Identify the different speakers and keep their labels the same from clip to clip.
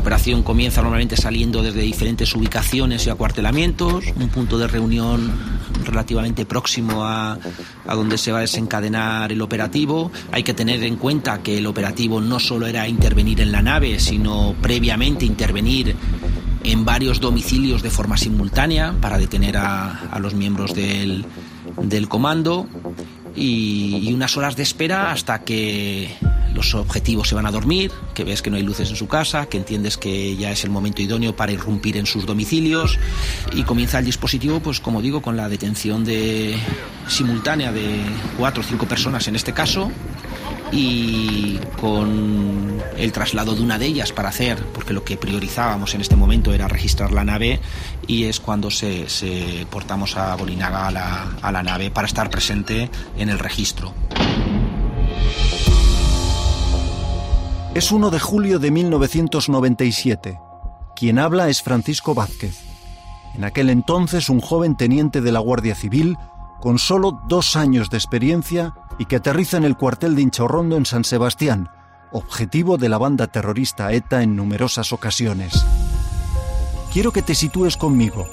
Speaker 1: operación comienza normalmente saliendo desde diferentes ubicaciones y acuartelamientos, un punto de reunión relativamente próximo a, a, donde se va a desencadenar el operativo. Hay que tener en cuenta que el operativo no solo era intervenir en la nave, sino previamente intervenir en varios domicilios de forma simultánea para detener a, a los miembros del, del comando y, y unas horas de espera hasta que los objetivos se van a dormir, que ves que no hay luces en su casa, que entiendes que ya es el momento idóneo para irrumpir en sus domicilios y comienza el dispositivo, pues como digo, con la detención de simultánea de cuatro o cinco personas en este caso y con el traslado de una de ellas para hacer, porque lo que priorizábamos en este momento era registrar la nave y es cuando se, portamos a Bolinaga a la, a la nave para estar presente en el registro.
Speaker 2: Es 1 de julio de 1997. Quien habla es Francisco Vázquez. En aquel entonces un joven teniente de la Guardia Civil con solo dos años de experiencia y que aterriza en el cuartel de Hinchorrondo en San Sebastián, objetivo de la banda terrorista ETA en numerosas ocasiones. Quiero que te sitúes conmigo.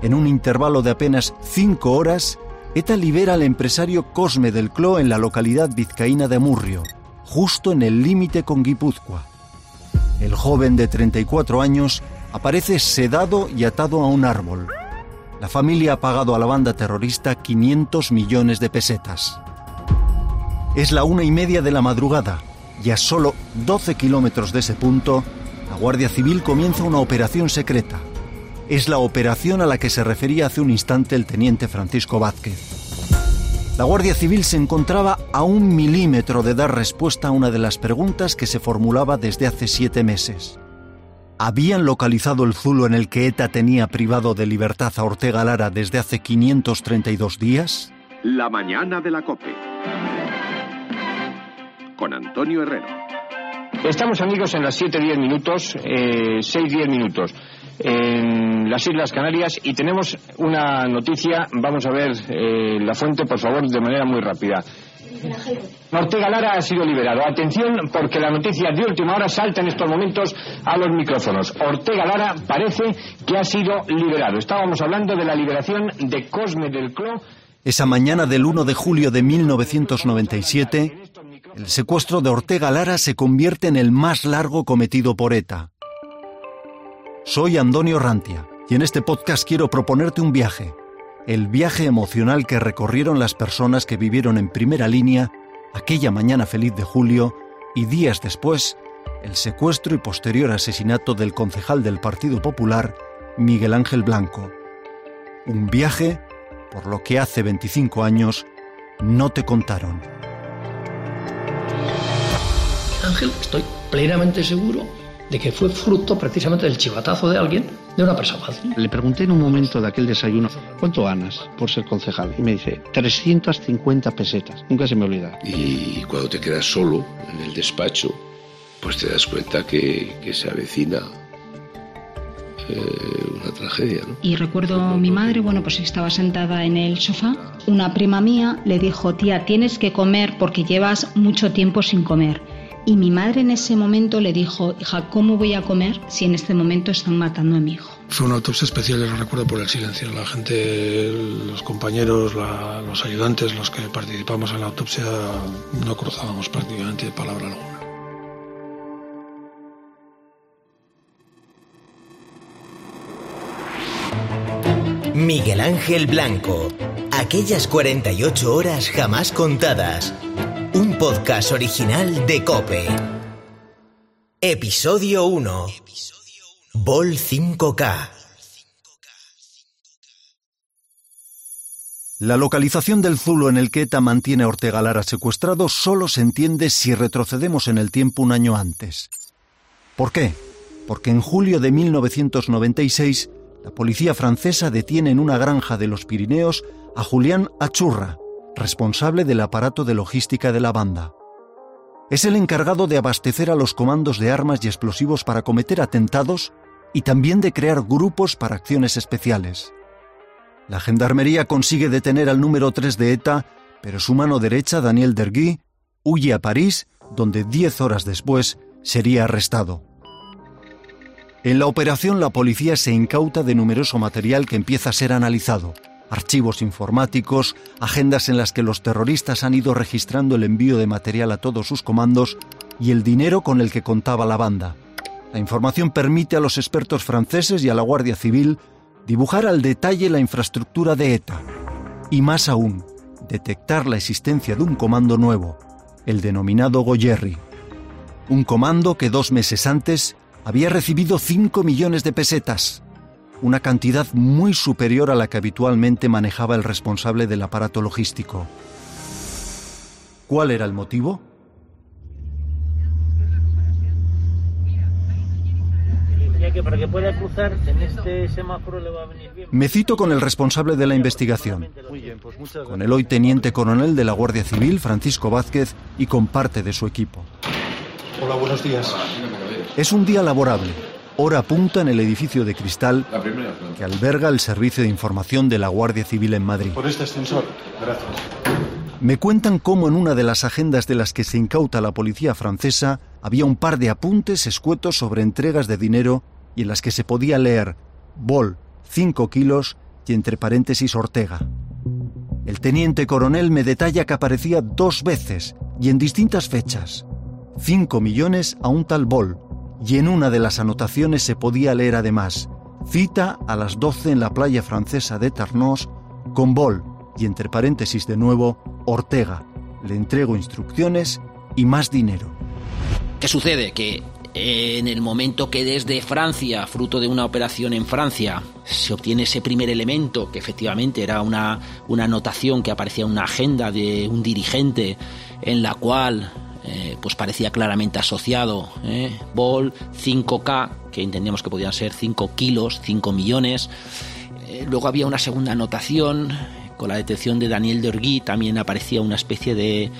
Speaker 2: En un intervalo de apenas cinco horas, ETA libera al empresario Cosme del Cló en la localidad vizcaína de Murrio, justo en el límite con Guipúzcoa. El joven de 34 años aparece sedado y atado a un árbol. La familia ha pagado a la banda terrorista 500 millones de pesetas. Es la una y media de la madrugada y a solo 12 kilómetros de ese punto, la Guardia Civil comienza una operación secreta. Es la operación a la que se refería hace un instante el teniente Francisco Vázquez. La Guardia Civil se encontraba a un milímetro de dar respuesta a una de las preguntas que se formulaba desde hace siete meses. ¿Habían localizado el zulo en el que ETA tenía privado de libertad a Ortega Lara desde hace 532 días?
Speaker 3: La mañana de la COPE. Con Antonio Herrero.
Speaker 4: Estamos amigos en las 7-10 minutos, eh, 6-10 minutos en las Islas Canarias y tenemos una noticia, vamos a ver eh, la fuente por favor de manera muy rápida. Ortega Lara ha sido liberado. Atención porque la noticia de última hora salta en estos momentos a los micrófonos. Ortega Lara parece que ha sido liberado. Estábamos hablando de la liberación de Cosme del Cló.
Speaker 2: Esa mañana del 1 de julio de 1997, el secuestro de Ortega Lara se convierte en el más largo cometido por ETA. Soy Antonio Rantia y en este podcast quiero proponerte un viaje, el viaje emocional que recorrieron las personas que vivieron en primera línea aquella mañana feliz de julio y días después el secuestro y posterior asesinato del concejal del Partido Popular, Miguel Ángel Blanco. Un viaje por lo que hace 25 años no te contaron.
Speaker 5: Ángel, estoy plenamente seguro de que fue fruto precisamente del chivatazo de alguien, de una presa fácil.
Speaker 6: Le pregunté en un momento de aquel desayuno, ¿cuánto ganas por ser concejal? Y me dice, 350 pesetas. Nunca se me olvida.
Speaker 7: Y cuando te quedas solo en el despacho, pues te das cuenta que, que se avecina eh, una tragedia. ¿no?
Speaker 8: Y recuerdo a mi madre, bueno, pues estaba sentada en el sofá. Una prima mía le dijo, tía, tienes que comer porque llevas mucho tiempo sin comer. Y mi madre en ese momento le dijo, hija, ¿cómo voy a comer si en este momento están matando a mi hijo?
Speaker 9: Fue una autopsia especial, yo lo recuerdo por el silencio. La gente, los compañeros, la, los ayudantes, los que participamos en la autopsia, no cruzábamos prácticamente palabra alguna.
Speaker 10: Miguel Ángel Blanco. Aquellas 48 horas jamás contadas. Podcast original de Cope. Episodio 1. Vol 5K.
Speaker 2: La localización del zulo en el que ETA mantiene a Ortega Lara secuestrado solo se entiende si retrocedemos en el tiempo un año antes. ¿Por qué? Porque en julio de 1996 la policía francesa detiene en una granja de los Pirineos a Julián Achurra, responsable del aparato de logística de la banda. Es el encargado de abastecer a los comandos de armas y explosivos para cometer atentados y también de crear grupos para acciones especiales. La gendarmería consigue detener al número 3 de ETA, pero su mano derecha, Daniel Dergui, huye a París, donde 10 horas después sería arrestado. En la operación la policía se incauta de numeroso material que empieza a ser analizado. Archivos informáticos, agendas en las que los terroristas han ido registrando el envío de material a todos sus comandos y el dinero con el que contaba la banda. La información permite a los expertos franceses y a la Guardia Civil dibujar al detalle la infraestructura de ETA y más aún, detectar la existencia de un comando nuevo, el denominado Goyerri. Un comando que dos meses antes había recibido 5 millones de pesetas, una cantidad muy superior a la que habitualmente manejaba el responsable del aparato logístico. ¿Cuál era el motivo? Me cito con el responsable de la investigación, con el hoy teniente coronel de la Guardia Civil, Francisco Vázquez, y con parte de su equipo.
Speaker 9: Hola, buenos días.
Speaker 2: Es un día laborable, hora punta en el edificio de cristal que alberga el Servicio de Información de la Guardia Civil en Madrid.
Speaker 9: Por este ascensor, gracias.
Speaker 2: Me cuentan cómo en una de las agendas de las que se incauta la policía francesa había un par de apuntes escuetos sobre entregas de dinero y en las que se podía leer Bol, 5 kilos y entre paréntesis Ortega. El teniente coronel me detalla que aparecía dos veces y en distintas fechas. 5 millones a un tal Bol, y en una de las anotaciones se podía leer además, cita a las 12 en la playa francesa de Tarnos con Bol, y entre paréntesis de nuevo, Ortega. Le entrego instrucciones y más dinero.
Speaker 1: ¿Qué sucede? Que en el momento que desde Francia, fruto de una operación en Francia, se obtiene ese primer elemento, que efectivamente era una, una anotación que aparecía en una agenda de un dirigente en la cual eh, pues parecía claramente asociado ¿eh? Bol 5K, que entendíamos que podían ser 5 kilos, 5 millones. Eh, luego había una segunda anotación, con la detección de Daniel de Orgui también aparecía una especie de,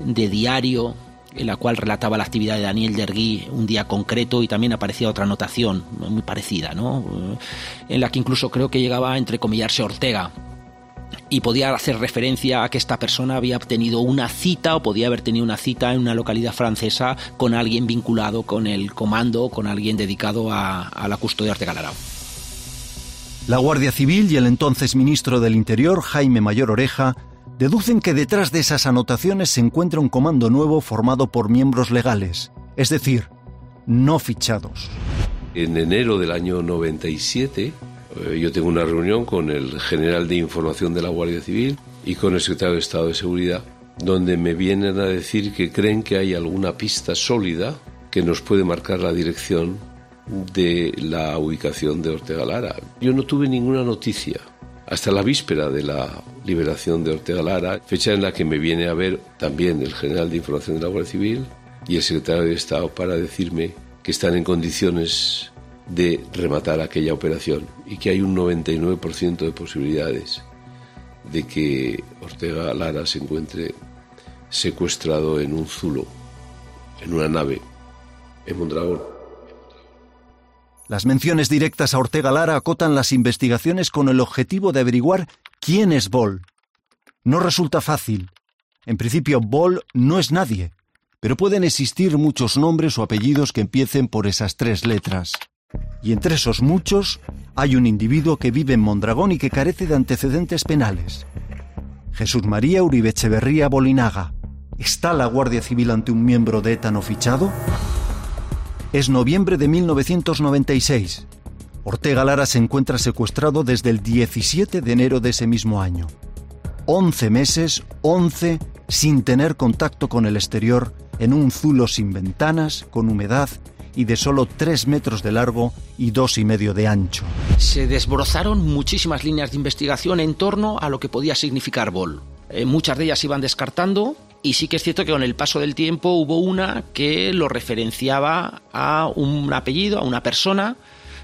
Speaker 1: de diario en la cual relataba la actividad de Daniel Dergui un día concreto y también aparecía otra anotación muy parecida, ¿no? en la que incluso creo que llegaba a entrecomillarse Ortega y podía hacer referencia a que esta persona había tenido una cita o podía haber tenido una cita en una localidad francesa con alguien vinculado con el comando, con alguien dedicado a, a la custodia de Ortega Lara.
Speaker 2: La Guardia Civil y el entonces ministro del Interior, Jaime Mayor Oreja, deducen que detrás de esas anotaciones se encuentra un comando nuevo formado por miembros legales, es decir, no fichados.
Speaker 7: En enero del año 97 eh, yo tengo una reunión con el general de información de la Guardia Civil y con el secretario de Estado de Seguridad, donde me vienen a decir que creen que hay alguna pista sólida que nos puede marcar la dirección de la ubicación de Ortega Lara. Yo no tuve ninguna noticia hasta la víspera de la liberación de Ortega Lara, fecha en la que me viene a ver también el general de información de la Guardia Civil y el secretario de Estado para decirme que están en condiciones de rematar aquella operación y que hay un 99% de posibilidades de que Ortega Lara se encuentre secuestrado en un zulo, en una nave, en Mondragón.
Speaker 2: Las menciones directas a Ortega Lara acotan las investigaciones con el objetivo de averiguar quién es Bol. No resulta fácil. En principio, Bol no es nadie, pero pueden existir muchos nombres o apellidos que empiecen por esas tres letras. Y entre esos muchos hay un individuo que vive en Mondragón y que carece de antecedentes penales. Jesús María Uribe Echeverría Bolinaga. ¿Está la Guardia Civil ante un miembro de ETA no fichado? Es noviembre de 1996. Ortega Lara se encuentra secuestrado desde el 17 de enero de ese mismo año. 11 meses, 11, sin tener contacto con el exterior, en un zulo sin ventanas, con humedad y de solo 3 metros de largo y dos y medio de ancho.
Speaker 1: Se desbrozaron muchísimas líneas de investigación en torno a lo que podía significar Bol. Eh, muchas de ellas iban descartando y sí que es cierto que con el paso del tiempo hubo una que lo referenciaba a un apellido, a una persona,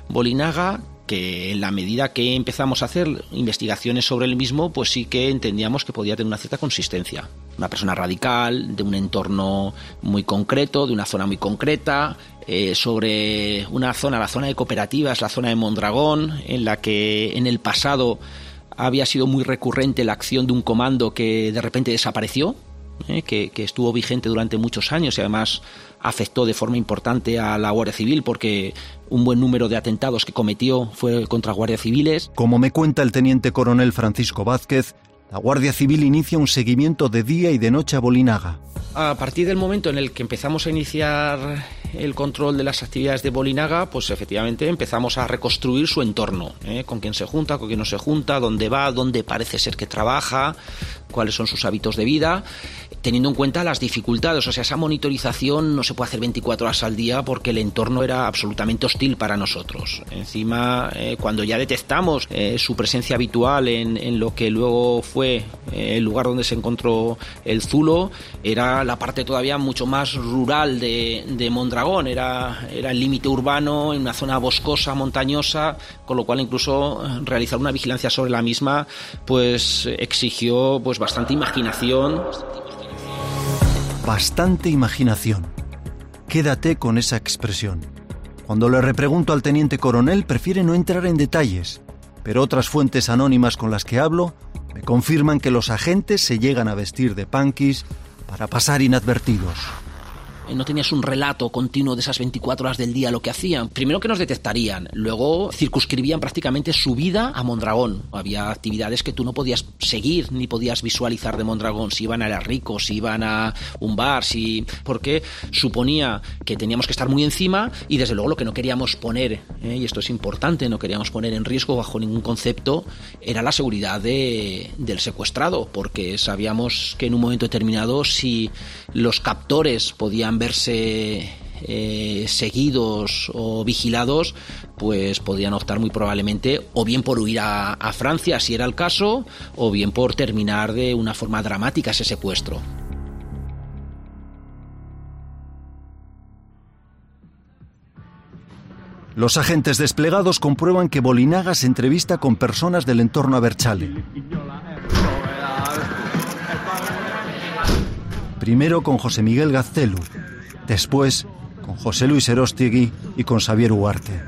Speaker 1: Bolinaga, que en la medida que empezamos a hacer investigaciones sobre el mismo, pues sí que entendíamos que podía tener una cierta consistencia. Una persona radical, de un entorno muy concreto, de una zona muy concreta, eh, sobre una zona, la zona de cooperativas, la zona de Mondragón, en la que en el pasado había sido muy recurrente la acción de un comando que de repente desapareció, ¿eh? que, que estuvo vigente durante muchos años y además afectó de forma importante a la Guardia Civil porque un buen número de atentados que cometió fue contra guardias civiles.
Speaker 2: Como me cuenta el teniente coronel Francisco Vázquez, la Guardia Civil inicia un seguimiento de día y de noche a Bolinaga.
Speaker 1: A partir del momento en el que empezamos a iniciar el control de las actividades de Bolinaga, pues efectivamente empezamos a reconstruir su entorno, ¿eh? con quién se junta, con quién no se junta, dónde va, dónde parece ser que trabaja, cuáles son sus hábitos de vida, teniendo en cuenta las dificultades. O sea, esa monitorización no se puede hacer 24 horas al día porque el entorno era absolutamente hostil para nosotros. Encima, eh, cuando ya detectamos eh, su presencia habitual en, lo que luego fue eh, el lugar donde se encontró el Zulo, era la parte todavía mucho más rural de, Mondragón, era, el límite urbano, en una zona boscosa, montañosa, con lo cual incluso realizar una vigilancia sobre la misma, pues exigió pues. Bastante imaginación.
Speaker 2: Quédate con esa expresión. Cuando le repregunto al teniente coronel prefiere no entrar en detalles, pero otras fuentes anónimas con las que hablo me confirman que los agentes se llegan a vestir de punkis para pasar inadvertidos
Speaker 1: no tenías un relato continuo de esas 24 horas del día lo que hacían. Primero que nos detectarían, luego circunscribían prácticamente su vida a Mondragón. Había actividades que tú no podías seguir ni podías visualizar de Mondragón, si iban a la Rico, si iban a un bar, si porque suponía que teníamos que estar muy encima y desde luego lo que no queríamos poner, ¿eh? y esto es importante, no queríamos poner en riesgo bajo ningún concepto, era la seguridad de, del secuestrado, porque sabíamos que en un momento determinado si los captores podían verse eh, seguidos o vigilados, pues podían optar muy probablemente o bien por huir a, Francia, si era el caso, o bien por terminar de una forma dramática ese secuestro.
Speaker 2: Los agentes desplegados comprueban que Bolinaga se entrevista con personas del entorno a Berchale. Primero con José Miguel Gaztelu, después con José Luis Erostigui y con Xavier Ugarte.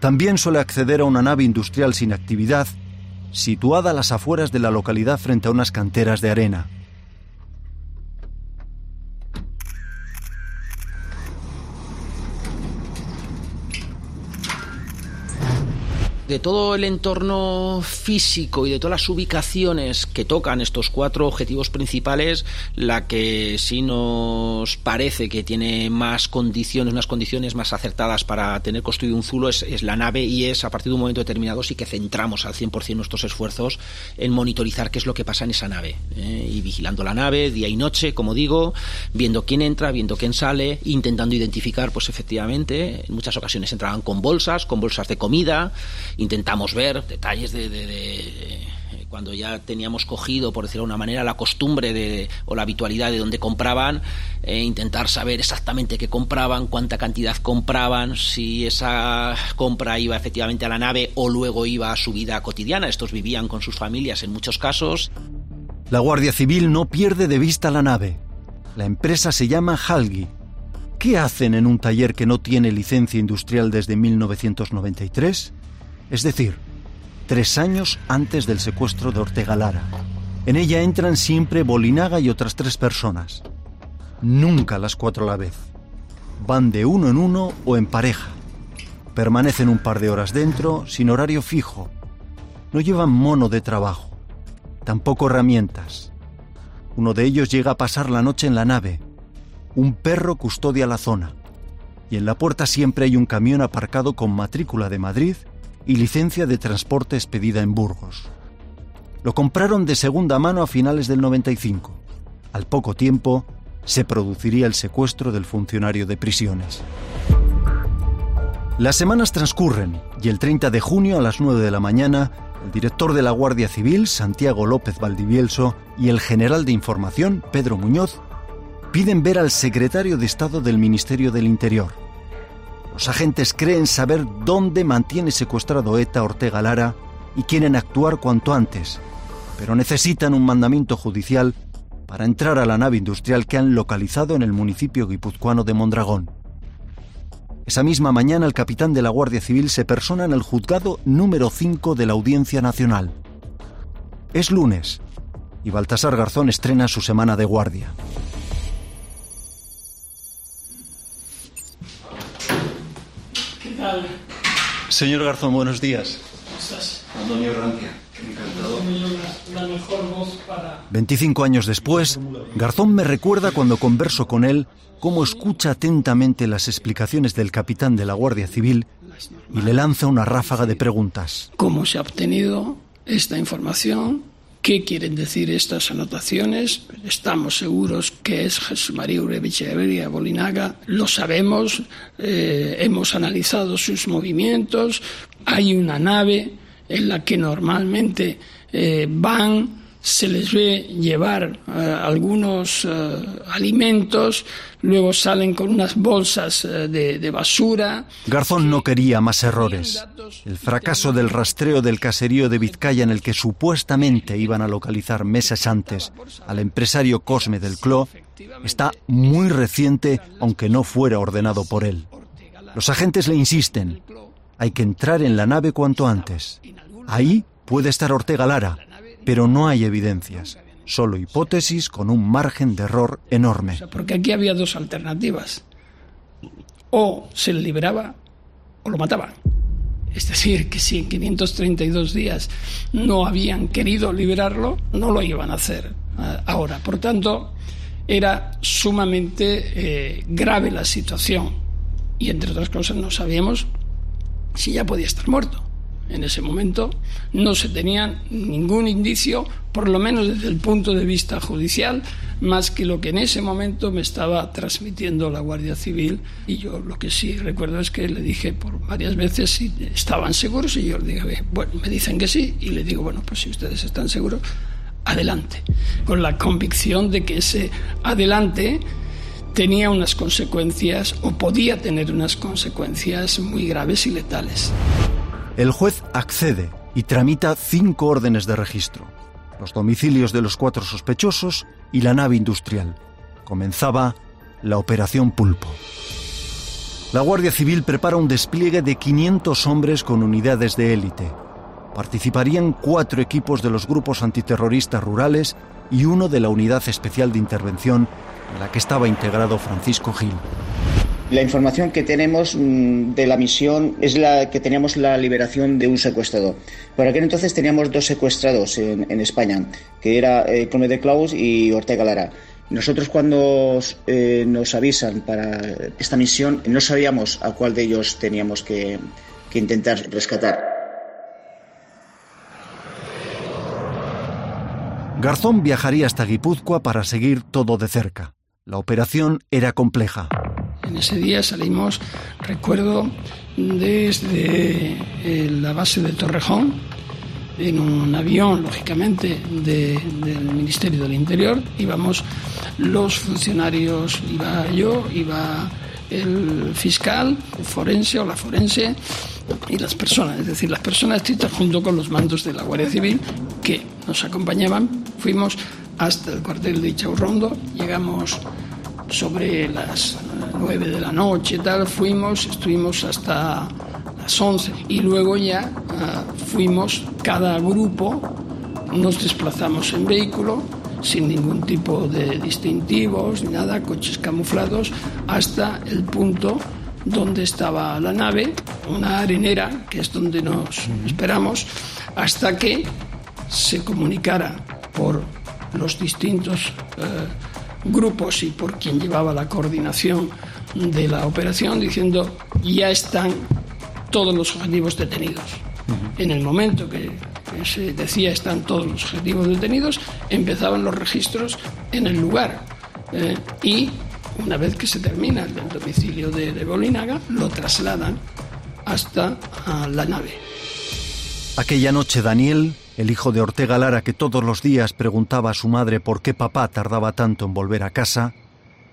Speaker 2: También suele acceder a una nave industrial sin actividad, situada a las afueras de la localidad frente a unas canteras de arena.
Speaker 1: De todo el entorno físico y de todas las ubicaciones que tocan estos cuatro objetivos principales, la que sí nos parece que tiene más condiciones, unas condiciones más acertadas para tener construido un zulo es, es la nave y es a partir de un momento determinado sí que centramos al 100% nuestros esfuerzos en monitorizar qué es lo que pasa en esa nave ¿eh? y vigilando la nave día y noche, como digo, viendo quién entra, viendo quién sale, intentando identificar, pues efectivamente, en muchas ocasiones entraban con bolsas, con bolsas de comida, intentamos ver detalles de, de, cuando ya teníamos cogido, por decirlo de una manera, la costumbre de, o la habitualidad de dónde compraban, eh, intentar saber exactamente qué compraban, cuánta cantidad compraban, si esa compra iba efectivamente a la nave o luego iba a su vida cotidiana. Estos vivían con sus familias en muchos casos.
Speaker 2: La Guardia Civil no pierde de vista la nave. La empresa se llama Halgi. ¿Qué hacen en un taller que no tiene licencia industrial desde 1993? Es decir, tres años antes del secuestro de Ortega Lara. En ella entran siempre Bolinaga y otras tres personas. Nunca las cuatro a la vez. Van de uno en uno o en pareja. Permanecen un par de horas dentro, sin horario fijo. No llevan mono de trabajo. Tampoco herramientas. Uno de ellos llega a pasar la noche en la nave. Un perro custodia la zona. Y en la puerta siempre hay un camión aparcado con matrícula de Madrid y licencia de transporte expedida en Burgos. Lo compraron de segunda mano a finales del 95. Al poco tiempo, se produciría el secuestro del funcionario de prisiones. Las semanas transcurren y el 30 de junio a las 9 de la mañana, el director de la Guardia Civil, Santiago López Valdivielso, y el general de Información, Pedro Muñoz, piden ver al secretario de Estado del Ministerio del Interior, los agentes creen saber dónde mantiene secuestrado ETA Ortega Lara y quieren actuar cuanto antes, pero necesitan un mandamiento judicial para entrar a la nave industrial que han localizado en el municipio guipuzcoano de Mondragón. Esa misma mañana el capitán de la Guardia Civil se persona en el juzgado número 5 de la Audiencia Nacional. Es lunes y Baltasar Garzón estrena su semana de guardia.
Speaker 11: Tal?
Speaker 2: Señor Garzón, buenos días.
Speaker 11: ¿Cómo estás?
Speaker 2: Antonio Rantia, encantado.
Speaker 11: La mejor voz para...
Speaker 2: 25 años después, Garzón me recuerda cuando converso con él cómo escucha atentamente las explicaciones del capitán de la Guardia Civil y le lanza una ráfaga de preguntas.
Speaker 11: ¿Cómo se ha obtenido esta información? ¿Qué quieren decir estas anotaciones? Estamos seguros que es Jesús María Echeverría Bolinaga. Lo sabemos, eh, hemos analizado sus movimientos. Hay una nave en la que normalmente eh, van se les ve llevar uh, algunos uh, alimentos, luego salen con unas bolsas uh, de, de, basura.
Speaker 2: Garzón no quería más errores. El fracaso del rastreo del caserío de Vizcaya en el que supuestamente iban a localizar meses antes al empresario Cosme del Cló está muy reciente, aunque no fuera ordenado por él. Los agentes le insisten, hay que entrar en la nave cuanto antes. Ahí puede estar Ortega Lara, pero no hay evidencias, solo hipótesis con un margen de error enorme.
Speaker 11: Porque aquí había dos alternativas. O se le liberaba o lo mataban. Es decir, que si en 532 días no habían querido liberarlo, no lo iban a hacer uh, ahora. Por tanto, era sumamente eh, grave la situación. Y entre otras cosas no sabíamos si ya podía estar muerto en ese momento no se tenía ningún indicio, por lo menos desde el punto de vista judicial, más que lo que en ese momento me estaba transmitiendo la Guardia Civil. Y yo lo que sí recuerdo es que le dije por varias veces si estaban seguros y yo le dije, bueno, me dicen que sí y le digo, bueno, pues si ustedes están seguros, adelante, con la convicción de que ese adelante tenía unas consecuencias o podía tener unas consecuencias muy graves y letales.
Speaker 2: El juez accede y tramita cinco órdenes de registro, los domicilios de los cuatro sospechosos y la nave industrial. Comenzaba la Operación Pulpo. La Guardia Civil prepara un despliegue de 500 hombres con unidades de élite. Participarían cuatro equipos de los grupos antiterroristas rurales y uno de la Unidad Especial de Intervención en la que estaba integrado Francisco Gil.
Speaker 12: La información que tenemos mmm, de la misión es la que teníamos la liberación de un secuestrador. Por aquel entonces teníamos dos secuestrados en, en España, que era eh, Clome de Claus y Ortega Lara. Nosotros cuando eh, nos avisan para esta misión no sabíamos a cuál de ellos teníamos que, que intentar rescatar.
Speaker 2: Garzón viajaría hasta Guipúzcoa para seguir todo de cerca. La operación era compleja.
Speaker 11: En ese día salimos, recuerdo, desde eh, la base de Torrejón, en un avión, lógicamente, de, del Ministerio del Interior. Íbamos los funcionarios, iba yo, iba el fiscal forense o la forense y las personas, es decir, las personas estrictas junto con los mandos de la Guardia Civil que nos acompañaban. Fuimos hasta el cuartel de Chaurrondo, llegamos sobre las nueve de la noche, tal, fuimos, estuvimos hasta las 11 y luego ya uh, fuimos cada grupo, nos desplazamos en vehículo sin ningún tipo de distintivos ni nada, coches camuflados, hasta el punto donde estaba la nave, una arenera, que es donde nos esperamos, hasta que se comunicara por los distintos eh, grupos y por quien llevaba la coordinación de la operación, diciendo ya están todos los objetivos detenidos. Uh -huh. En el momento que, se decía están todos los objetivos detenidos, empezaban los registros en el lugar. Eh, y una vez que se termina el domicilio de, de Bolinaga, lo trasladan hasta la nave.
Speaker 2: Aquella noche Daniel, el hijo de Ortega Lara que todos los días preguntaba a su madre por qué papá tardaba tanto en volver a casa,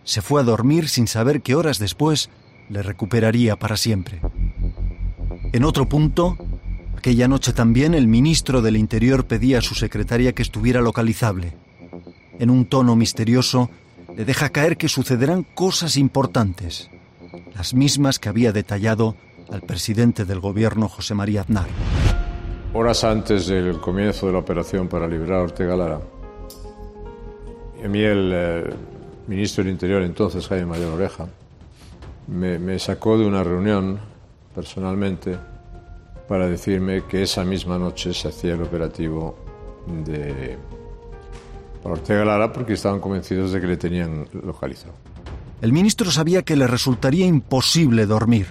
Speaker 2: se fue a dormir sin saber que horas después le recuperaría para siempre. En otro punto, aquella noche también el ministro del Interior pedía a su secretaria que estuviera localizable. En un tono misterioso, le deja caer que sucederán cosas importantes, las mismas que había detallado al presidente del gobierno José María Aznar.
Speaker 13: Horas antes del comienzo de la operación para liberar a Ortega Lara, a mí el ministro del Interior entonces, Jaime Mayor Oreja, me, me sacó de una reunión personalmente para decirme que esa misma noche se hacía el operativo de para Ortega Lara porque estaban convencidos de que le tenían localizado.
Speaker 2: El ministro sabía que le resultaría imposible dormir,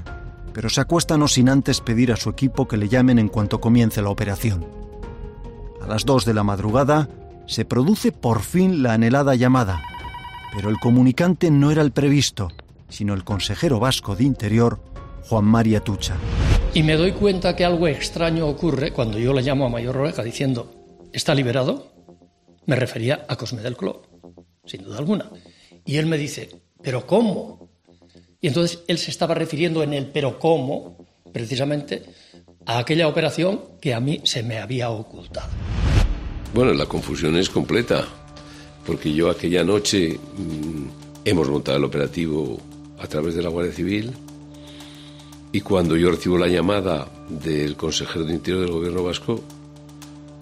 Speaker 2: pero se acuesta no sin antes pedir a su equipo que le llamen en cuanto comience la operación. A las 2 de la madrugada se produce por fin la anhelada llamada, pero el comunicante no era el previsto, sino el consejero vasco de Interior, Juan María Tucha.
Speaker 5: Y me doy cuenta que algo extraño ocurre cuando yo le llamo a Mayor Oreja diciendo, ¿está liberado? Me refería a Cosme del Clo, sin duda alguna. Y él me dice, ¿pero cómo? Y entonces él se estaba refiriendo en el pero cómo, precisamente, a aquella operación que a mí se me había ocultado.
Speaker 7: Bueno, la confusión es completa, porque yo aquella noche mmm, hemos montado el operativo a través de la Guardia Civil y cuando yo recibo la llamada del consejero de Interior del Gobierno Vasco,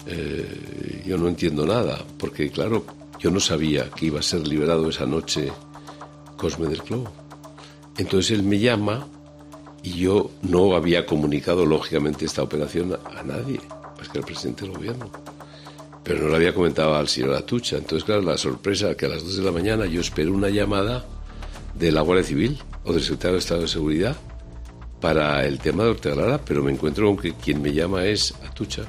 Speaker 7: eh, yo no entiendo nada, porque claro, yo no sabía que iba a ser liberado esa noche Cosme del Clo. Entonces él me llama y yo no había comunicado lógicamente esta operación a nadie, más que al presidente del gobierno. Pero no lo había comentado al señor Atucha. Entonces, claro, la sorpresa que a las 2 de la mañana yo espero una llamada de la Guardia Civil o del secretario de Estado de Seguridad para el tema de Ortega pero me encuentro con que quien me llama es Atucha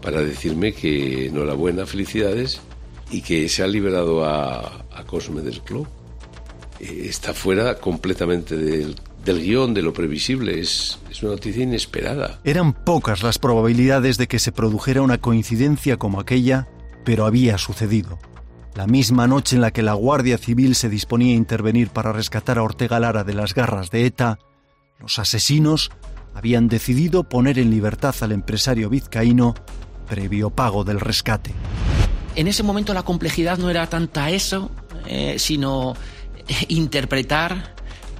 Speaker 7: para decirme que enhorabuena, felicidades y que se ha liberado a Cosme del Club. Eh, está fuera completamente del, del guion, de lo previsible. Es, es, una noticia inesperada.
Speaker 2: Eran pocas las probabilidades de que se produjera una coincidencia como aquella, pero había sucedido. La misma noche en la que la Guardia Civil se disponía a intervenir para rescatar a Ortega Lara de las garras de ETA, los asesinos habían decidido poner en libertad al empresario vizcaíno previo pago del rescate.
Speaker 1: En ese momento la complejidad no era tanta eso, eh, sino interpretar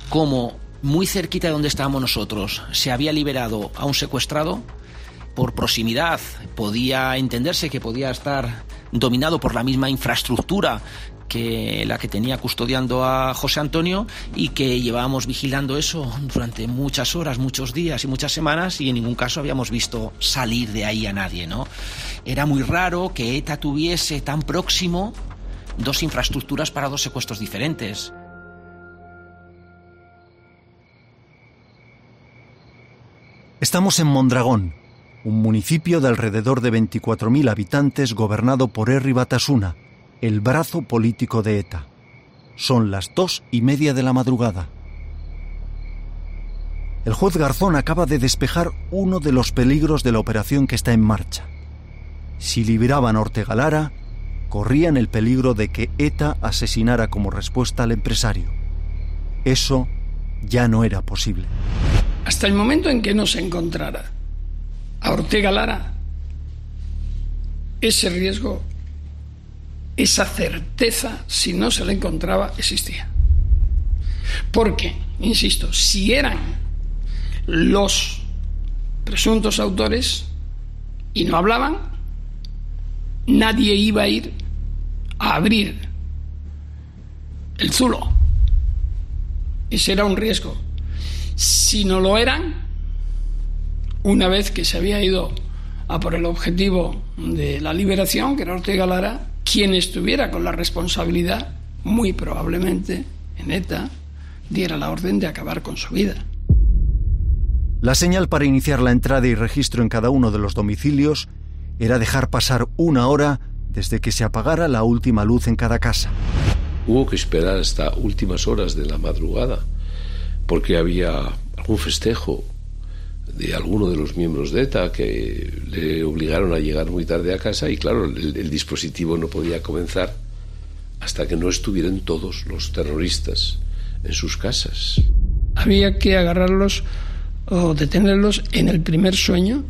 Speaker 1: cómo muy cerquita de donde estábamos nosotros se había liberado a un secuestrado por proximidad. Podía entenderse que podía estar dominado por la misma infraestructura que la que tenía custodiando a José Antonio y que llevábamos vigilando eso durante muchas horas, muchos días y muchas semanas y en ningún caso habíamos visto salir de ahí a nadie, ¿no? Era muy raro que ETA tuviese tan próximo dos infraestructuras para dos secuestros diferentes.
Speaker 2: Estamos en Mondragón, un municipio de alrededor de 24.000 habitantes gobernado por Erri Batasuna, el brazo político de ETA. Son las dos y media de la madrugada. El juez Garzón acaba de despejar uno de los peligros de la operación que está en marcha. Si liberaban a Ortega Lara, corrían el peligro de que ETA asesinara como respuesta al empresario. Eso ya no era posible.
Speaker 11: Hasta el momento en que no se encontrara a Ortega Lara, ese riesgo, esa certeza, si no se le encontraba, existía. Porque, insisto, si eran los presuntos autores y no hablaban, nadie iba a ir a abrir el zulo. Ese era un riesgo. Si no lo eran, una vez que se había ido a por el objetivo de la liberación, que era Ortega Lara, quien estuviera con la responsabilidad, muy probablemente, en ETA, diera la orden de acabar con su vida.
Speaker 2: La señal para iniciar la entrada y registro en cada uno de los domicilios era dejar pasar una hora desde que se apagara la última luz en cada casa.
Speaker 7: Hubo que esperar hasta últimas horas de la madrugada porque había algún festejo de alguno de los miembros de ETA que le obligaron a llegar muy tarde a casa y claro, el, dispositivo no podía comenzar hasta que no estuvieran todos los terroristas en sus casas.
Speaker 11: Había que agarrarlos o detenerlos en el primer sueño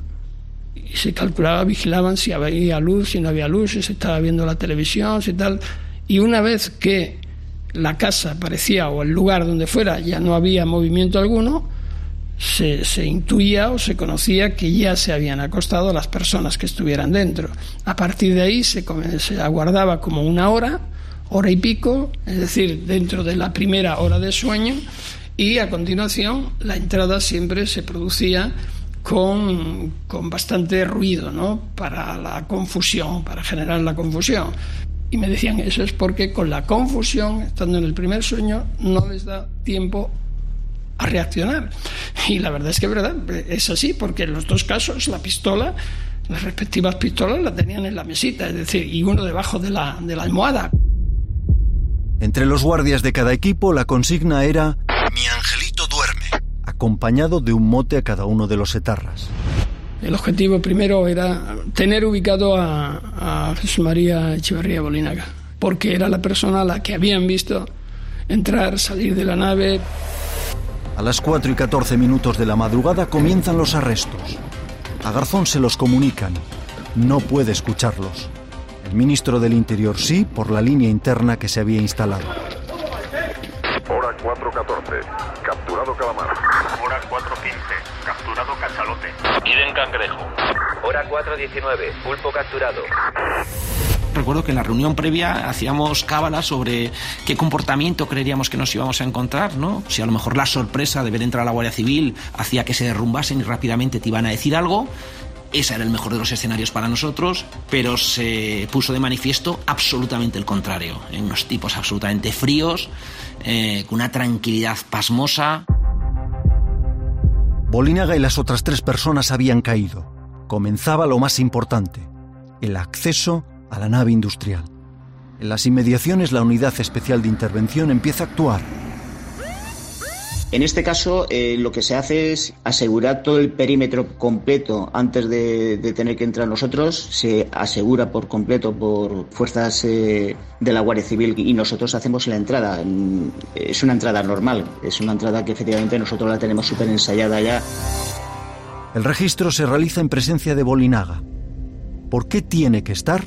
Speaker 11: y se calculaba, vigilaban si había luz, si no había luz, si se estaba viendo la televisión, si tal. Y una vez que la casa parecía o el lugar donde fuera ya no había movimiento alguno, se, se, intuía o se conocía que ya se habían acostado las personas que estuvieran dentro. A partir de ahí se, se aguardaba como una hora hora y pico, es decir, dentro de la primera hora de sueño, y a continuación la entrada siempre se producía con, con bastante ruido, ¿no? Para la confusión, para generar la confusión. Y me decían, eso es porque con la confusión, estando en el primer sueño, no les da tiempo a reaccionar. Y la verdad es que es verdad, es así, porque en los dos casos la pistola, las respectivas pistolas la tenían en la mesita, es decir, y uno debajo de la, de la almohada.
Speaker 2: Entre los guardias de cada equipo la consigna era Mi angelito duerme, acompañado de un mote a cada uno de los etarras.
Speaker 11: El objetivo primero era tener ubicado a, a Jesús María Echeverría Bolinaga, porque era la persona a la que habían visto entrar, salir de la nave.
Speaker 2: A las 4 y 14 minutos de la madrugada comienzan los arrestos. A Garzón se los comunican. No puede escucharlos. El ministro del Interior sí, por la línea interna que se había instalado.
Speaker 14: Hora 4.14. Capturado calamar.
Speaker 15: Hora 4.15. Capturado cachalote.
Speaker 16: Piden cangrejo.
Speaker 17: Hora 4.19. Pulpo capturado.
Speaker 1: Recuerdo que en la reunión previa hacíamos cábalas sobre qué comportamiento creeríamos que nos íbamos a encontrar, ¿no? Si a lo mejor la sorpresa de ver entrar a la Guardia Civil hacía que se derrumbasen y rápidamente te iban a decir algo, ese era el mejor de los escenarios para nosotros, pero se puso de manifiesto absolutamente el contrario. En unos tipos absolutamente fríos, eh, con una tranquilidad pasmosa.
Speaker 2: Bolinaga y las otras tres personas habían caído. Comenzaba lo más importante, el acceso a la nave industrial. En las inmediaciones la Unidad Especial de Intervención empieza a actuar.
Speaker 12: En este caso, eh, lo que se hace es asegurar todo el perímetro completo antes de, de tener que entrar nosotros. Se asegura por completo por fuerzas eh, de la Guardia Civil y nosotros hacemos la entrada. Mm, Es una entrada normal, es una entrada que efectivamente nosotros la tenemos súper ensayada ya.
Speaker 2: El registro se realiza en presencia de Bolinaga. ¿Por qué tiene que estar?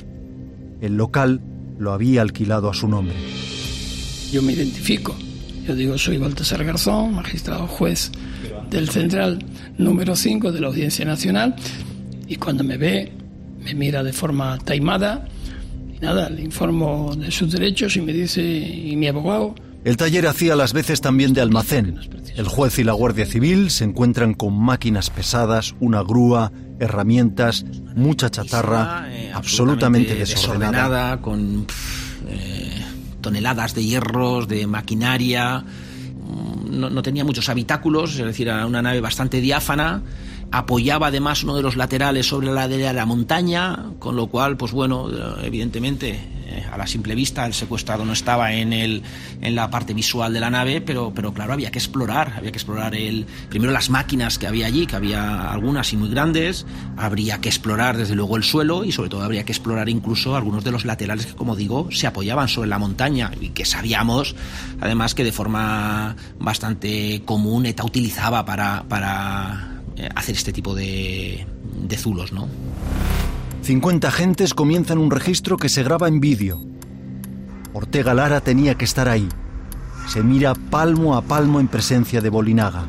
Speaker 2: El local lo había alquilado a su nombre.
Speaker 11: Yo me identifico. Yo digo, soy Baltasar Garzón, magistrado juez del Central número 5 de la Audiencia Nacional, y cuando me ve, me mira de forma taimada, y nada, le informo de sus derechos y me dice, y mi abogado,
Speaker 2: El taller hacía las veces también de almacén. El juez y la Guardia Civil se encuentran con máquinas pesadas, una grúa, herramientas, mucha chatarra, absolutamente desordenada.
Speaker 1: desordenada, con eh, toneladas de hierros, de maquinaria. Mm, No, tenía muchos habitáculos, es decir, era una nave bastante diáfana. Apoyaba además uno de los laterales sobre la ladera de la montaña, con lo cual, pues bueno, evidentemente, a la simple vista, el secuestrado no estaba en, el, en la parte visual de la nave, pero, pero claro, había que explorar, había que explorar el, primero las máquinas que había allí, que había algunas y muy grandes, habría que explorar desde luego el suelo y sobre todo habría que explorar incluso algunos de los laterales que, como digo, se apoyaban sobre la montaña y que sabíamos, además, que de forma bastante común ETA utilizaba para, para eh, hacer este tipo de, de zulos, ¿no?
Speaker 2: 50 agentes comienzan un registro que se graba en vídeo. Ortega Lara tenía que estar ahí. Se mira palmo a palmo en presencia de Bolinaga.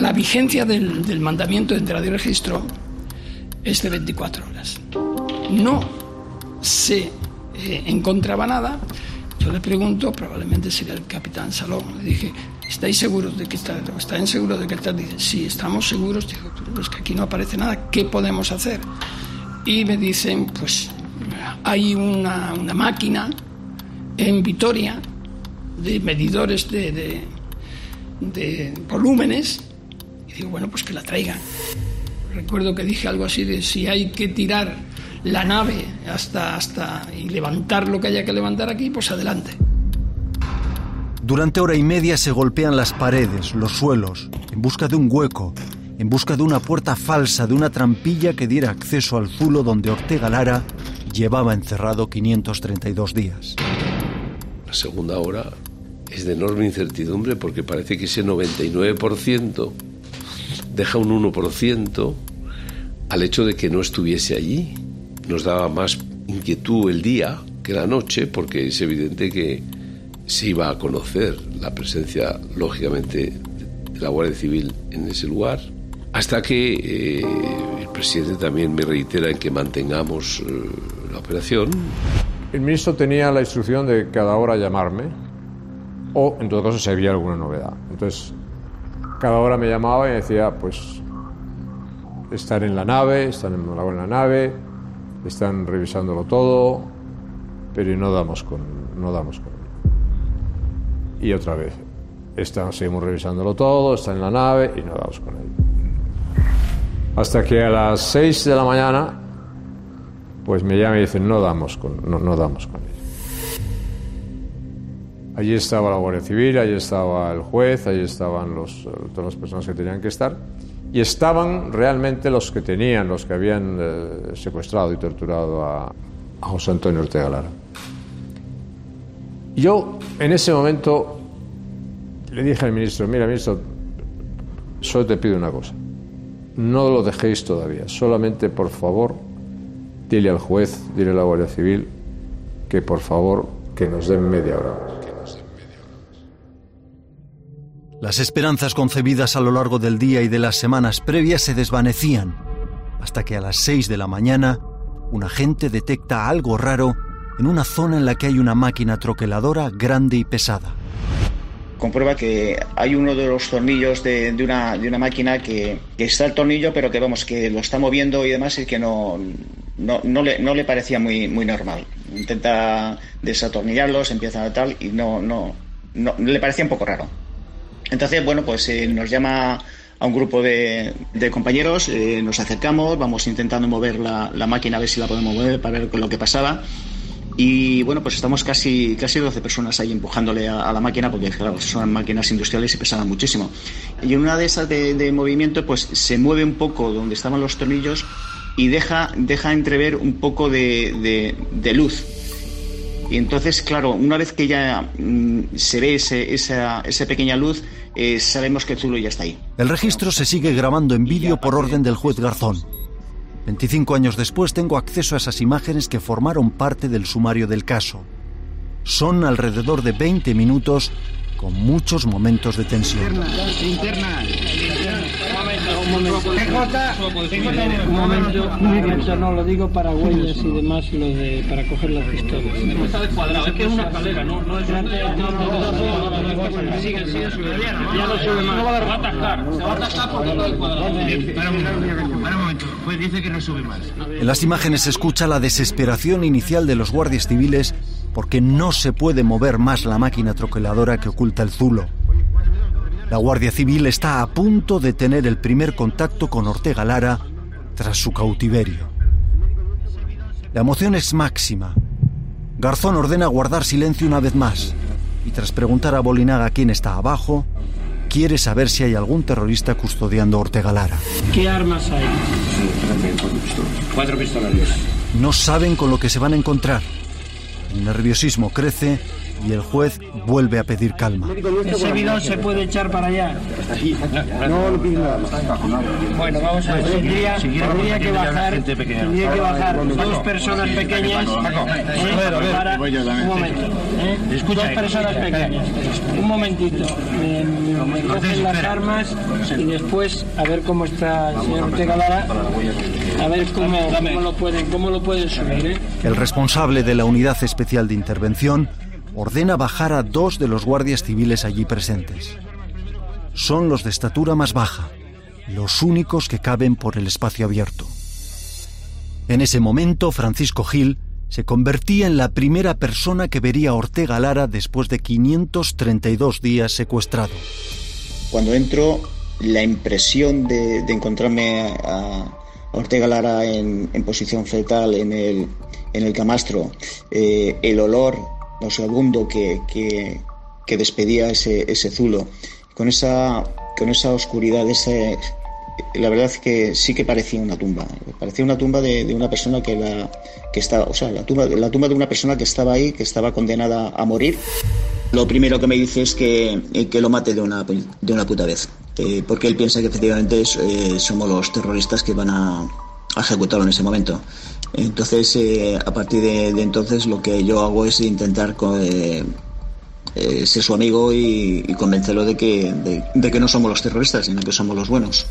Speaker 11: la vigencia del, mandamiento de entrada y registro es de 24 horas. No se eh, encontraba nada. Yo le pregunto, probablemente sería el capitán Salón. Le dije, ¿estáis seguros de que está? ¿Están seguros de que está? Dice, sí, estamos seguros. Pero es que aquí no aparece nada. ¿Qué podemos hacer? Y me dicen, pues hay una, una máquina en Vitoria de medidores de, de, volúmenes. Y digo, bueno, pues que la traigan. Recuerdo que dije algo así de si hay que tirar la nave hasta, hasta y levantar lo que haya que levantar aquí, pues adelante.
Speaker 2: Durante hora y media se golpean las paredes, los suelos, en busca de un hueco, en busca de una puerta falsa, de una trampilla que diera acceso al zulo donde Ortega Lara llevaba encerrado 532 días.
Speaker 7: La segunda hora es de enorme incertidumbre porque parece que ese 99% deja un 1% al hecho de que no estuviese allí. Nos daba más inquietud el día que la noche porque es evidente que se iba a conocer la presencia, lógicamente, de la Guardia Civil en ese lugar. Hasta que eh, el presidente también me reitera en que mantengamos eh, la operación.
Speaker 13: El ministro tenía la instrucción de cada hora llamarme o, en todo caso, si había alguna novedad. Entonces, cada hora me llamaba y decía, pues, están en la nave, están en la, nave, están revisándolo todo, pero no damos con, no damos con. Y otra vez, están, seguimos revisándolo todo, está en la nave y no damos con él. Hasta que a las 6 de la mañana, pues me llama y dice, no damos con, no, damos con. Allí estaba la Guardia Civil, allí estaba el juez, allí estaban los, todas las personas que tenían que estar. Y estaban realmente los que tenían, los que habían eh, secuestrado y torturado a, a José Antonio Ortega Lara. Yo, en ese momento, le dije al ministro, mira, ministro, solo te pido una cosa. No lo dejéis todavía. Solamente, por favor, dile al juez, dile a la Guardia Civil, que por favor, que nos den media hora.
Speaker 2: Las esperanzas concebidas a lo largo del día y de las semanas previas se desvanecían, hasta que a las 6 de la mañana un agente detecta algo raro en una zona en la que hay una máquina troqueladora grande y pesada.
Speaker 12: Comprueba que hay uno de los tornillos de, de, una, de una, máquina que, que, está el tornillo, pero que vamos, que lo está moviendo y demás y que no, no, no, le, no le, parecía muy, muy normal. Intenta desatornillarlos, empieza a tal y no, no, no le parecía un poco raro. Entonces, bueno, pues eh, nos llama a un grupo de, de compañeros, eh, nos acercamos, vamos intentando mover la, la, máquina a ver si la podemos mover para ver lo que pasaba. Y bueno, pues estamos casi, casi 12 personas ahí empujándole a, a, la máquina porque, claro, son máquinas industriales y pesaban muchísimo. Y en una de esas de, de movimiento, pues se mueve un poco donde estaban los tornillos y deja, deja entrever un poco de, de luz. Y entonces, claro, una vez que ya mmm, se ve ese, esa, esa pequeña luz, eh, sabemos que Zulo ya está ahí.
Speaker 2: El registro se sigue grabando en vídeo por orden del juez Garzón. 25 años después tengo acceso a esas imágenes que formaron parte del sumario del caso. Son alrededor de 20 minutos con muchos momentos de tensión.
Speaker 11: Interna, interna. Un momento, un momento, un momento, no lo digo para huellas y demás, lo de para coger las pistolas.
Speaker 16: No está descuadrado, es que es una escalera, no, no es. Ya no sube más. va a atascar, se va a atascar descuadrado.
Speaker 18: Para un momento, pues.
Speaker 2: En las imágenes se escucha la desesperación inicial de los guardias civiles porque no se puede mover más la máquina troqueladora que oculta el zulo. La Guardia Civil está a punto de tener el primer contacto con Ortega Lara tras su cautiverio. La emoción es máxima. Garzón ordena guardar silencio una vez más y tras preguntar a Bolinaga quién está abajo, quiere saber si hay algún terrorista custodiando a Ortega Lara.
Speaker 11: ¿Qué armas hay?
Speaker 18: Cuatro pistolas.
Speaker 2: No saben con lo que se van a encontrar. El nerviosismo crece y el juez vuelve a pedir calma.
Speaker 11: Ese bidón se puede echar para allá.
Speaker 18: No lo pide nada
Speaker 11: Bueno, vamos a ver. Tendría, tendría que bajar, tendría que bajar dos personas pequeñas. ¿eh? Para, un momento. ¿eh? Dos personas pequeñas. Un momentito. Me, me cogen las armas y después a ver cómo está el señor Ortega Lara. A ver cómo, cómo lo pueden, cómo lo pueden subir. ¿eh?
Speaker 2: El responsable de la unidad especial de intervención ordena bajar a dos de los guardias civiles allí presentes. Son los de estatura más baja, los únicos que caben por el espacio abierto. En ese momento, Francisco Gil se convertía en la primera persona que vería a Ortega Lara después de 532 días secuestrado.
Speaker 12: Cuando entro, la impresión de, encontrarme a Ortega Lara en, en, posición fetal en el, en el camastro, eh, el olor lo segundo que, que, que despedía ese, ese, zulo, con esa, con esa oscuridad, ese, la verdad que sí que parecía una tumba, parecía una tumba de, de, una persona que, la, que estaba, o sea, la tumba, la tumba de una persona que estaba ahí, que estaba condenada a morir. Lo primero que me dice es que, que lo mate de una, de una puta vez, eh, porque él piensa que efectivamente eh, somos los terroristas que van a, a ejecutarlo en ese momento. Entonces, eh, a partir de, entonces, lo que yo hago es intentar eh, eh, ser su amigo y, convencerlo de que, de que, no somos los terroristas, sino que somos los buenos.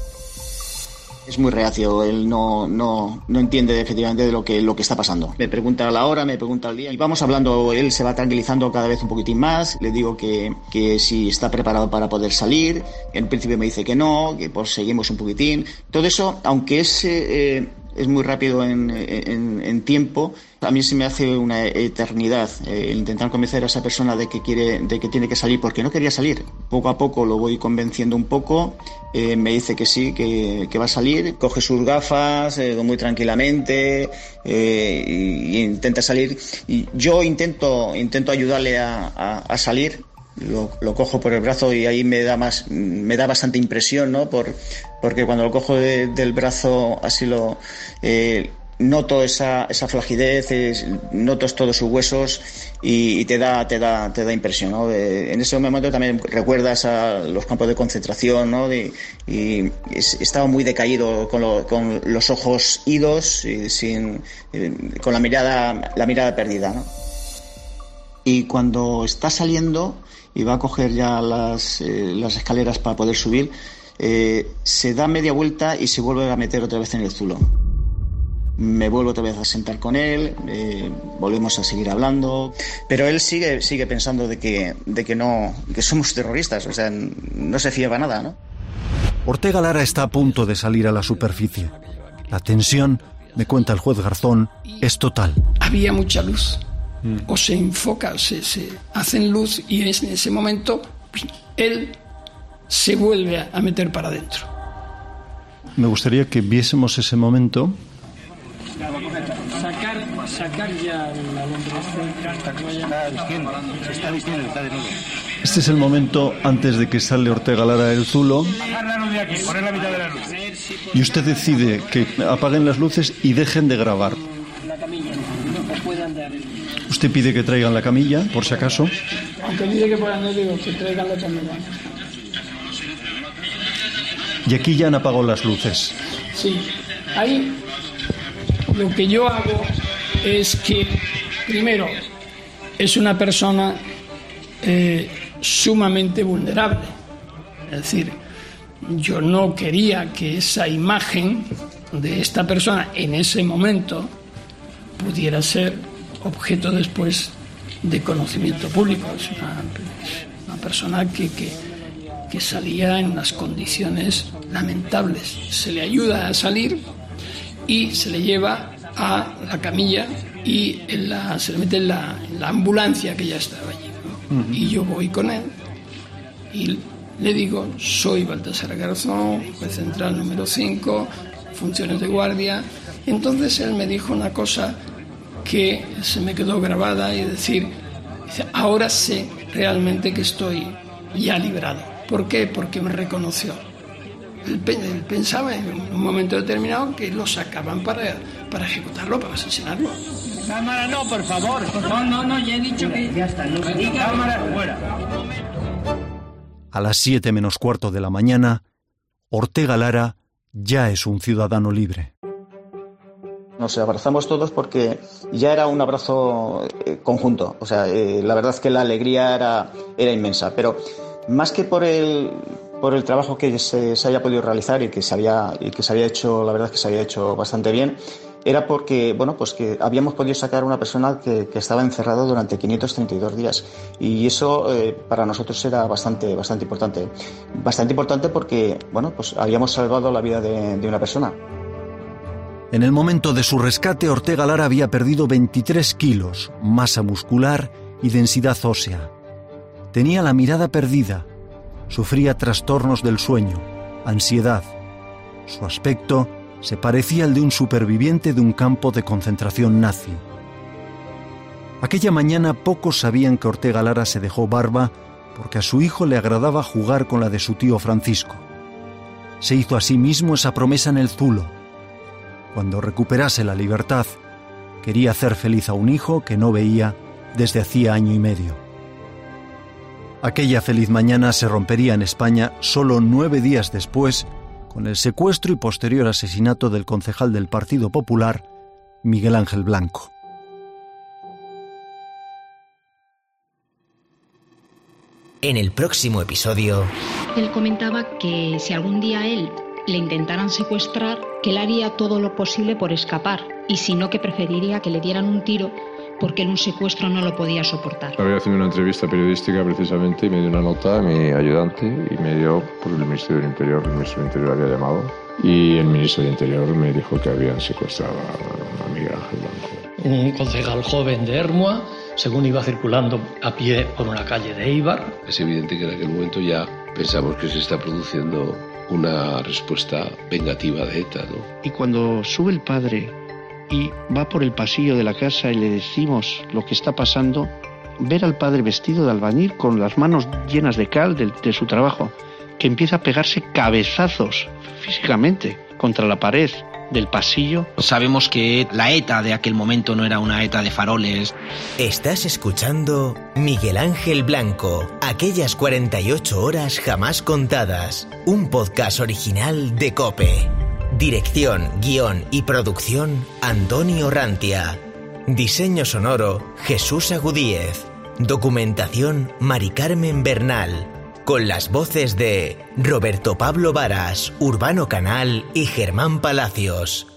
Speaker 12: Es muy reacio, él no, no, no entiende efectivamente de lo que, lo que está pasando. Me pregunta la hora, me pregunta el día y vamos hablando, él se va tranquilizando cada vez un poquitín más, le digo que, que si está preparado para poder salir, en principio me dice que no, que pues seguimos un poquitín. Todo eso, aunque es... Eh, es muy rápido en, tiempo. A mí se me hace una eternidad eh, intentar convencer a esa persona de que quiere, de que tiene que salir porque no quería salir. Poco a poco lo voy convenciendo un poco. Eh, me dice que sí, que, que, va a salir. Coge sus gafas eh, muy tranquilamente e intenta salir. Y yo intento, intento ayudarle a, a, a salir lo, lo, cojo por el brazo y ahí me da más me da bastante impresión no por porque cuando lo cojo del brazo así lo eh, noto esa, esa flagidez noto todos sus huesos y, te da te da te da impresión ¿no? en ese momento también recuerdas a los campos de concentración ¿no? y estaba muy decaído con, con los ojos idos sin eh, con la mirada la mirada perdida ¿no? y cuando está saliendo y va a coger ya eh, las escaleras para poder subir, eh, se da media vuelta y se vuelve a meter otra vez en el zulo. Me vuelvo otra vez a sentar con él, eh, volvemos a seguir hablando, pero él sigue, sigue pensando de que, de que no, que somos terroristas, o sea, no se fiaba nada, ¿no?
Speaker 2: Ortega Lara está a punto de salir a la superficie. La tensión, me cuenta el juez Garzón, es total.
Speaker 11: Había mucha luz o se enfoca, se, se hacen luz y en ese momento él se vuelve a meter para adentro.
Speaker 2: Me gustaría que viésemos ese momento.
Speaker 11: Sacar, sacar ya la
Speaker 18: se está vistiendo, está de nuevo.
Speaker 2: Este es el momento antes de que sale Ortega Lara del Zulo. Y usted decide que apaguen las luces y dejen de grabar. Usted pide que traigan la camilla, por si acaso.
Speaker 11: Aunque pide que puedan, no digo que traigan la camilla.
Speaker 2: Y aquí ya han apagado las luces.
Speaker 11: Sí, ahí lo que yo hago es que, primero, es una persona eh, sumamente vulnerable. Es decir, yo no quería que esa imagen de esta persona en ese momento pudiera ser objeto después de conocimiento público. Es una, persona que, que, salía en unas condiciones lamentables. Se le ayuda a salir y se le lleva a la camilla y la, se le mete en la, ambulancia que ya estaba allí. Y yo voy con él y le digo, soy Baltasar Garzón, juez central número 5, funciones de guardia. Entonces él me dijo una cosa que se me quedó grabada y decir, ahora sé realmente que estoy ya librado. ¿Por qué? Porque me reconoció. Él, pensaba en un momento determinado que lo sacaban para, para ejecutarlo, para asesinarlo.
Speaker 18: Cámara no, por favor. No, no, no, ya he dicho que... Ya está, no, cámara fuera.
Speaker 2: A las 7 menos cuarto de la mañana, Ortega Lara ya es un ciudadano libre.
Speaker 12: Nos abrazamos todos porque ya era un abrazo eh, conjunto. O sea, eh, la verdad es que la alegría era, era inmensa. Pero más que por el, por el trabajo que se, haya podido realizar y que, se había, y que se había hecho, la verdad es que se había hecho bastante bien, era porque, bueno, pues que habíamos podido sacar a una persona que, estaba encerrado durante 532 días. Y eso eh, para nosotros era bastante, bastante importante. Bastante importante porque, bueno, pues habíamos salvado la vida de, de una persona.
Speaker 2: En el momento de su rescate, Ortega Lara había perdido 23 kilos, masa muscular y densidad ósea. Tenía la mirada perdida, sufría trastornos del sueño, ansiedad. Su aspecto se parecía al de un superviviente de un campo de concentración nazi. Aquella mañana pocos sabían que Ortega Lara se dejó barba porque a su hijo le agradaba jugar con la de su tío Francisco. Se hizo a sí mismo esa promesa en el Zulo cuando recuperase la libertad, quería hacer feliz a un hijo que no veía desde hacía año y medio. Aquella feliz mañana se rompería en España solo nueve días después con el secuestro y posterior asesinato del concejal del Partido Popular, Miguel Ángel Blanco.
Speaker 10: En el próximo episodio...
Speaker 8: Él comentaba que si algún día él le intentaran secuestrar, que él haría todo lo posible por escapar, y si no, que preferiría que le dieran un tiro porque él un secuestro no lo podía soportar.
Speaker 13: Había haciendo una entrevista periodística precisamente y me dio una nota a mi ayudante y me dio por el Ministerio del Interior, el Ministerio del Interior había llamado y el Ministro del Interior me dijo que habían secuestrado a Miguel Ángel Blanco.
Speaker 5: Un concejal joven de Hermua, según iba circulando a pie por una calle de Eibar.
Speaker 7: Es evidente que en aquel momento ya pensamos que se está produciendo una respuesta vengativa de ETA, ¿no?
Speaker 6: Y cuando sube el padre y va por el pasillo de la casa y le decimos lo que está pasando, ver al padre vestido de albañil con las manos llenas de cal de, de su trabajo, que empieza a pegarse cabezazos físicamente contra la pared del pasillo.
Speaker 1: Sabemos que la ETA de aquel momento no era una ETA de faroles.
Speaker 10: Estás escuchando Miguel Ángel Blanco, aquellas 48 horas jamás contadas, un podcast original de Cope. Dirección, guion y producción, Antonio Rantia. Diseño sonoro, Jesús Agudíez. Documentación, Mari Carmen Bernal. Con las voces de Roberto Pablo Varas, Urbano Canal y Germán Palacios.